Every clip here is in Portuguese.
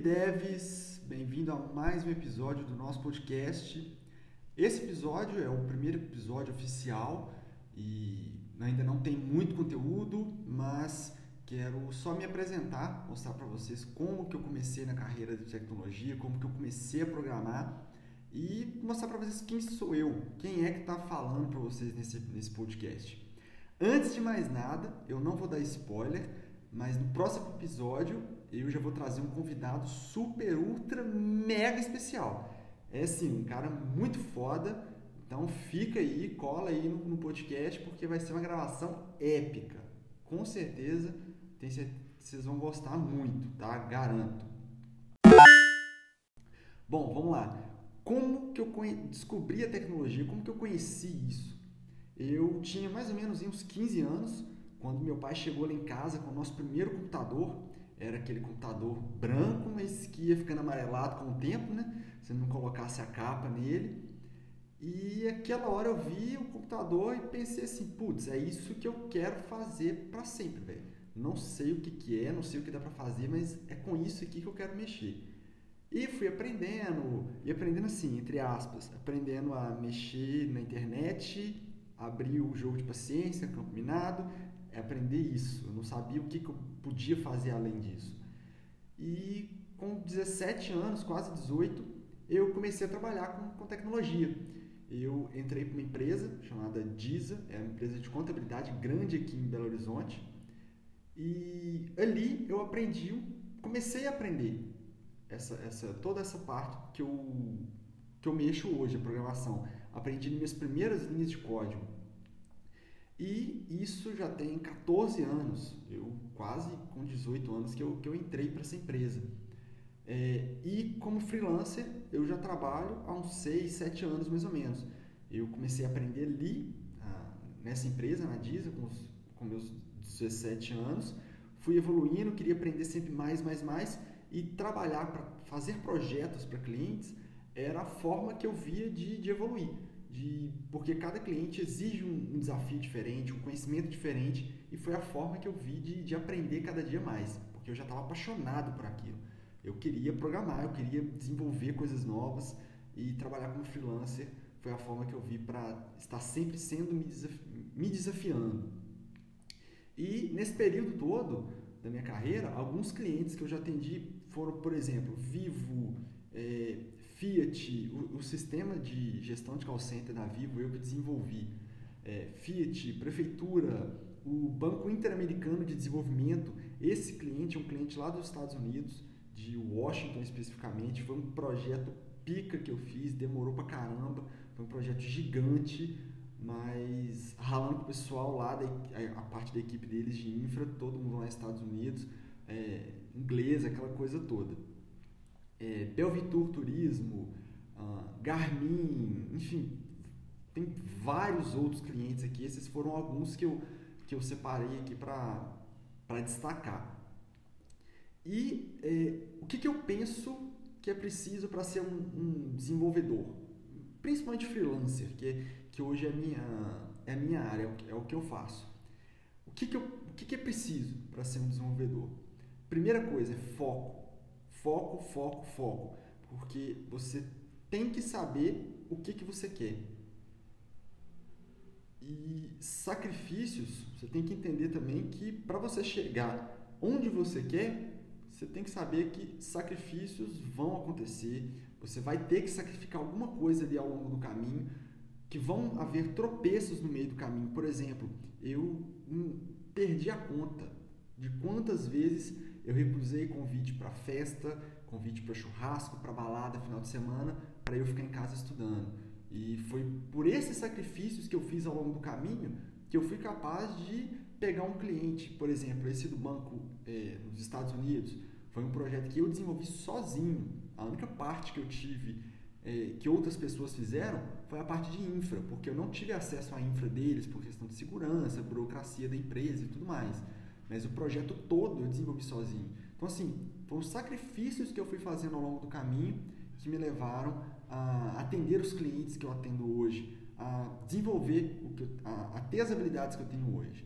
Devs, bem-vindo a mais um episódio do nosso podcast. Esse episódio é o primeiro episódio oficial e ainda não tem muito conteúdo, mas quero só me apresentar, mostrar para vocês como que eu comecei na carreira de tecnologia, como que eu comecei a programar e mostrar para vocês quem sou eu, quem é que está falando para vocês nesse, nesse podcast. Antes de mais nada, eu não vou dar spoiler, mas no próximo episódio eu já vou trazer um convidado super, ultra, mega especial. É assim, um cara muito foda. Então fica aí, cola aí no, no podcast, porque vai ser uma gravação épica. Com certeza, tem certeza, vocês vão gostar muito, tá? Garanto. Bom, vamos lá. Como que eu descobri a tecnologia? Como que eu conheci isso? Eu tinha mais ou menos uns 15 anos, quando meu pai chegou lá em casa com o nosso primeiro computador. Era aquele computador branco, mas que ia ficando amarelado com o tempo, né? Se não colocasse a capa nele. E aquela hora eu vi o computador e pensei assim, putz, é isso que eu quero fazer para sempre, velho. Não sei o que, que é, não sei o que dá para fazer, mas é com isso aqui que eu quero mexer. E fui aprendendo, e aprendendo assim, entre aspas, aprendendo a mexer na internet, abrir o jogo de paciência, campo minado, aprender isso. Eu não sabia o que, que eu podia fazer além disso. E com 17 anos, quase 18, eu comecei a trabalhar com, com tecnologia. Eu entrei para uma empresa chamada Diza, é uma empresa de contabilidade grande aqui em Belo Horizonte. E ali eu aprendi, comecei a aprender essa, essa, toda essa parte que eu, que eu mexo hoje, a programação. Aprendi minhas primeiras linhas de código. E isso já tem 14 anos, eu quase com 18 anos que eu, que eu entrei para essa empresa. É, e como freelancer, eu já trabalho há uns 6, 7 anos mais ou menos. Eu comecei a aprender ali, ah, nessa empresa, na Disa, com, os, com meus 17 anos. Fui evoluindo, queria aprender sempre mais, mais, mais e trabalhar para fazer projetos para clientes era a forma que eu via de, de evoluir. De, porque cada cliente exige um, um, desafio diferente, um conhecimento diferente, e foi a forma que eu vi de, de aprender cada dia mais, porque eu já estava apaixonado por aquilo. Eu queria programar, eu queria desenvolver coisas novas e trabalhar como freelancer foi a forma que eu vi para estar sempre sendo me, desafi me desafiando. E nesse período todo da minha carreira, alguns clientes que eu já atendi foram, por exemplo, Vivo, é, Fiat, o, o, sistema de gestão de call center da Vivo eu que desenvolvi. É, Fiat, Prefeitura, o Banco Interamericano de Desenvolvimento, esse cliente é um cliente lá dos Estados Unidos, de Washington especificamente, foi um projeto pica que eu fiz, demorou pra caramba, foi um projeto gigante, mas ralando com o pessoal lá, a, parte da equipe deles de infra, todo mundo lá nos Estados Unidos, é, inglês, aquela coisa toda. É, Belvitur Turismo, uh, Garmin, enfim, tem vários outros clientes aqui. Esses foram alguns que eu, que eu separei aqui para destacar. E é, o que, que eu penso que é preciso para ser um, um, desenvolvedor? Principalmente freelancer, que, que hoje é a minha, é minha área, é o, que, é o que eu faço. O que, que, eu, o que, que é preciso para ser um desenvolvedor? Primeira coisa é foco. Foco, foco, foco. Porque você tem que saber o que, que você quer. E sacrifícios, você tem que entender também que para você chegar onde você quer, você tem que saber que sacrifícios vão acontecer. Você vai ter que sacrificar alguma coisa ali ao longo do caminho, que vão haver tropeços no meio do caminho. Por exemplo, eu hum, perdi a conta de quantas vezes eu recusei convite para festa, convite para churrasco, para balada final de semana, para eu ficar em casa estudando. E foi por esses sacrifícios que eu fiz ao longo do caminho que eu fui capaz de pegar um cliente, por exemplo, esse do banco é, nos Estados Unidos, foi um projeto que eu desenvolvi sozinho. A única parte que eu tive é, que outras pessoas fizeram foi a parte de infra, porque eu não tive acesso à infra deles por questão de segurança, burocracia da empresa e tudo mais. Mas o projeto todo eu desenvolvi sozinho. Então, assim, foram sacrifícios que eu fui fazendo ao longo do caminho que me levaram a atender os clientes que eu atendo hoje, a desenvolver, o que eu, a, a ter as habilidades que eu tenho hoje.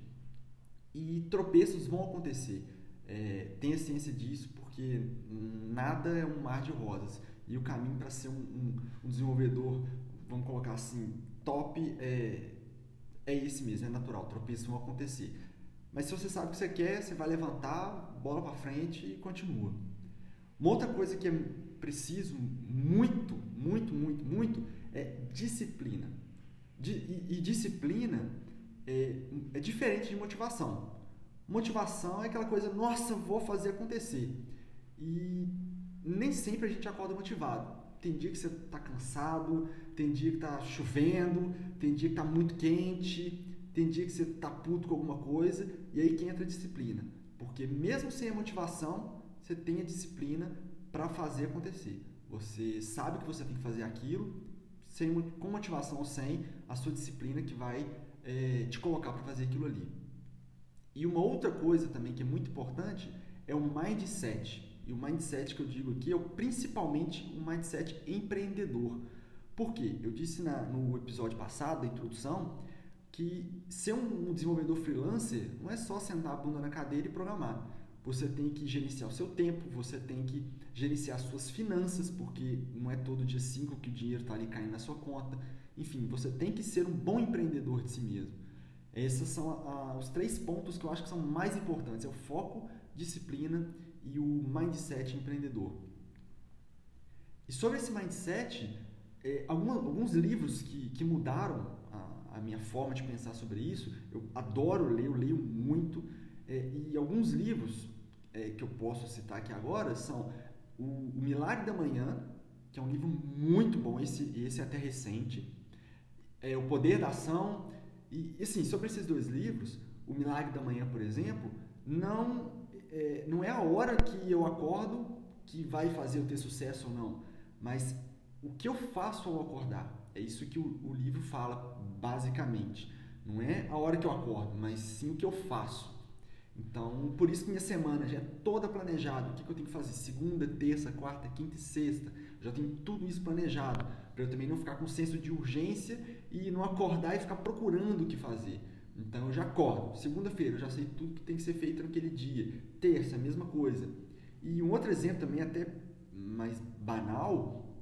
E tropeços vão acontecer. É, tenha ciência disso, porque nada é um mar de rosas. E o caminho para ser um, um, um, desenvolvedor, vamos colocar assim, top, é, é esse mesmo, é natural, tropeços vão acontecer. Mas se você sabe o que você quer, você vai levantar, bola para frente e continua. Uma outra coisa que é preciso muito, muito, muito, muito é disciplina. e, disciplina é, é diferente de motivação. Motivação é aquela coisa, nossa, vou fazer acontecer. E nem sempre a gente acorda motivado. Tem dia que você está cansado, tem dia que está chovendo, tem dia que está muito quente, tem dia que você está puto com alguma coisa, e aí que entra a disciplina. Porque mesmo sem a motivação, você tem a disciplina para fazer acontecer. Você sabe que você tem que fazer aquilo, sem, com motivação ou sem, a sua disciplina que vai é, te colocar para fazer aquilo ali. E uma outra coisa também que é muito importante é o mindset. E o mindset que eu digo aqui é o, principalmente um mindset empreendedor. Por quê? Eu disse na, no episódio passado, da introdução, que ser um, desenvolvedor freelancer não é só sentar a bunda na cadeira e programar. Você tem que gerenciar o seu tempo, você tem que gerenciar as suas finanças, porque não é todo dia 5 que o dinheiro está ali caindo na sua conta. Enfim, você tem que ser um bom empreendedor de si mesmo. Esses são a, a, os três pontos que eu acho que são mais importantes: é o foco, disciplina e o mindset empreendedor. E sobre esse mindset, é, alguns livros que, que mudaram a, minha forma de pensar sobre isso, eu adoro ler, eu leio muito, é, e alguns livros é, que eu posso citar aqui agora são o, o Milagre da Manhã, que é um livro muito bom, esse, esse é até recente, é, O Poder da Ação, e assim, sobre esses dois livros, O Milagre da Manhã, por exemplo, não é, não é a hora que eu acordo que vai fazer eu ter sucesso ou não, mas o que eu faço ao acordar. É isso que o, o livro fala, basicamente. Não é a hora que eu acordo, mas sim o que eu faço. Então, por isso que minha semana já é toda planejada. O que, que eu tenho que fazer? Segunda, terça, quarta, quinta e sexta. Já tenho tudo isso planejado. Para eu também não ficar com senso de urgência e não acordar e ficar procurando o que fazer. Então eu já acordo. Segunda-feira eu já sei tudo que tem que ser feito naquele dia. Terça, mesma coisa. E um outro exemplo também, até mais banal,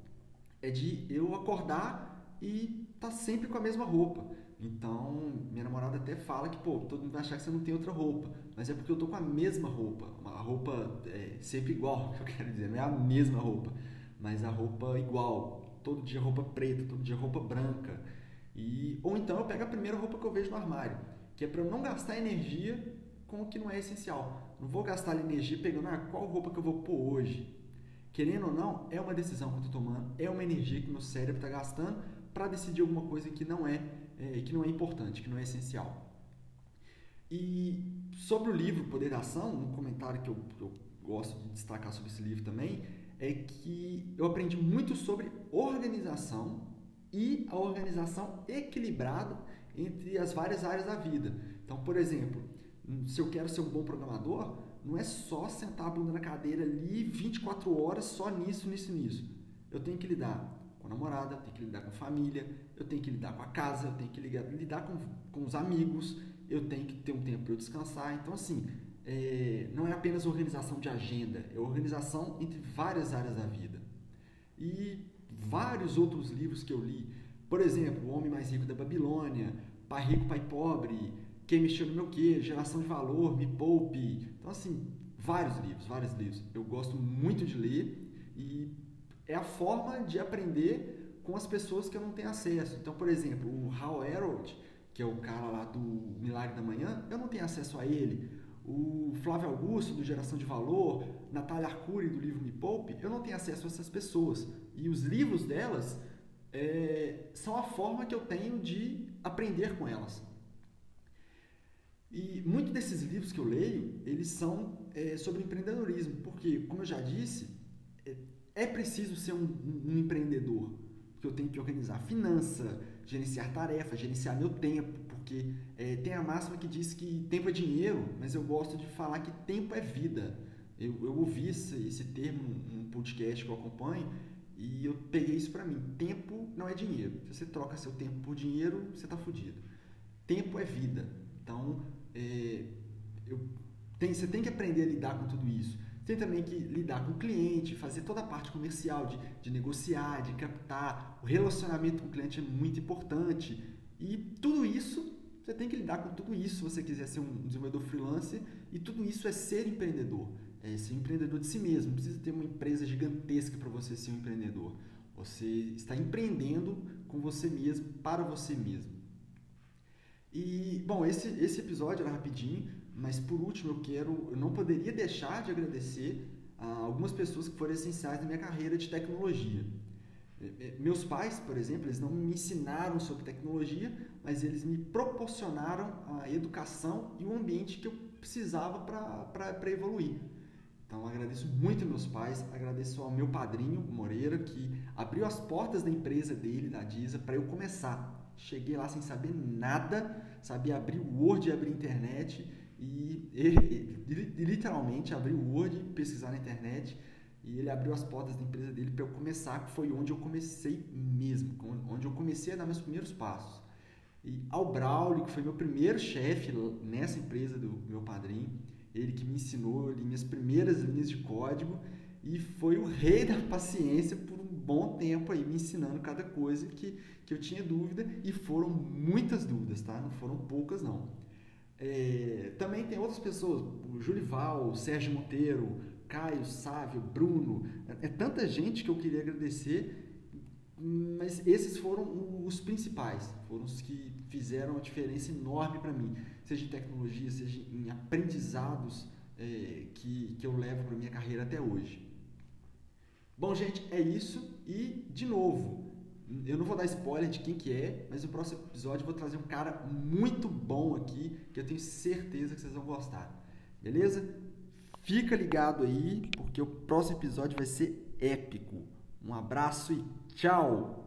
é de eu acordar e tá sempre com a mesma roupa. Então, minha namorada até fala que, pô, todo mundo vai achar que você não tem outra roupa. Mas é porque eu tô com a mesma roupa. Uma roupa é, sempre igual, que eu quero dizer. Não é a mesma roupa, mas a roupa igual. Todo dia roupa preta, todo dia roupa branca. E, ou então eu pego a primeira roupa que eu vejo no armário, que é para eu não gastar energia com o que não é essencial. Não vou gastar energia pegando ah, qual roupa que eu vou pôr hoje. Querendo ou não, é uma decisão que eu estou tomando, é uma energia que meu cérebro está gastando para decidir alguma coisa que não é, é, que não é importante, que não é essencial. E sobre o livro Poder da Ação, um comentário que eu, eu gosto de destacar sobre esse livro também é que eu aprendi muito sobre organização e a organização equilibrada entre as várias áreas da vida. Então, por exemplo, se eu quero ser um bom programador, não é só sentar a bunda na cadeira ali 24 horas só nisso, nisso, nisso. Eu tenho que lidar com a namorada, eu tenho que lidar com a família, eu tenho que lidar com a casa, eu tenho que lidar, lidar com, com os amigos, eu tenho que ter um tempo para eu descansar. Então, assim, é, não é apenas organização de agenda, é organização entre várias áreas da vida. E vários outros livros que eu li. Por exemplo, O Homem Mais Rico da Babilônia, Pai Rico, Pai Pobre, Quem Mexeu no Meu Quê, Geração de Valor, Me Poupe. Então, assim, vários livros, vários livros. Eu gosto muito de ler e é a forma de aprender com as pessoas que eu não tenho acesso. Então, por exemplo, o Hal Herold, que é o cara lá do Milagre da Manhã, eu não tenho acesso a ele. O Flávio Augusto, do Geração de Valor, Natália Arcuri, do livro Me Poupe, eu não tenho acesso a essas pessoas. E os livros delas é, são a forma que eu tenho de aprender com elas. E muitos desses livros que eu leio, eles são é, sobre empreendedorismo, porque, como eu já disse, é, preciso ser um, um, empreendedor, porque eu tenho que organizar finança, gerenciar tarefas, gerenciar meu tempo, porque é, tem a máxima que diz que tempo é dinheiro, mas eu gosto de falar que tempo é vida. Eu, eu ouvi esse, esse termo num podcast que eu acompanho e eu peguei isso para mim. Tempo não é dinheiro. Se você troca seu tempo por dinheiro, você está fudido. Tempo é vida. Então, é, eu, tem, você tem que aprender a lidar com tudo isso. Tem também que lidar com o cliente, fazer toda a parte comercial, de, de negociar, de captar. O relacionamento com o cliente é muito importante. E tudo isso, você tem que lidar com tudo isso se você quiser ser um desenvolvedor freelancer. E tudo isso é ser empreendedor. É ser empreendedor de si mesmo. Não precisa ter uma empresa gigantesca para você ser um empreendedor. Você está empreendendo com você mesmo, para você mesmo. E, bom, esse, esse episódio era rapidinho, mas por último eu quero, eu não poderia deixar de agradecer a algumas pessoas que foram essenciais na minha carreira de tecnologia. É, é, meus pais, por exemplo, eles não me ensinaram sobre tecnologia, mas eles me proporcionaram a educação e o ambiente que eu precisava para evoluir. Então agradeço muito meus pais, agradeço ao meu padrinho Moreira que abriu as portas da empresa dele, da Disa, para eu começar. Cheguei lá sem saber nada, sabia abrir o Word e abrir internet e, e, e literalmente abrir o Word pesquisar na internet e ele abriu as portas da empresa dele para eu começar, que foi onde eu comecei mesmo, onde eu comecei a dar meus primeiros passos. E ao Braulio, que foi meu primeiro chefe nessa empresa do meu padrinho, ele que me ensinou ali minhas primeiras linhas de código e foi o rei da paciência por um bom tempo aí me ensinando cada coisa que, que eu tinha dúvida e foram muitas dúvidas, tá? Não foram poucas não. É, também tem outras pessoas, o Julival, o Sérgio Monteiro, Caio, Sávio, Bruno, é, é tanta gente que eu queria agradecer, mas esses foram os principais, foram os que fizeram uma diferença enorme para mim seja em tecnologia, seja em aprendizados é, que, que eu levo para minha carreira até hoje. Bom, gente, é isso. E, de novo, eu não vou dar spoiler de quem que é, mas no próximo episódio eu vou trazer um cara muito bom aqui, que eu tenho certeza que vocês vão gostar. Beleza? Fica ligado aí, porque o próximo episódio vai ser épico. Um abraço e tchau!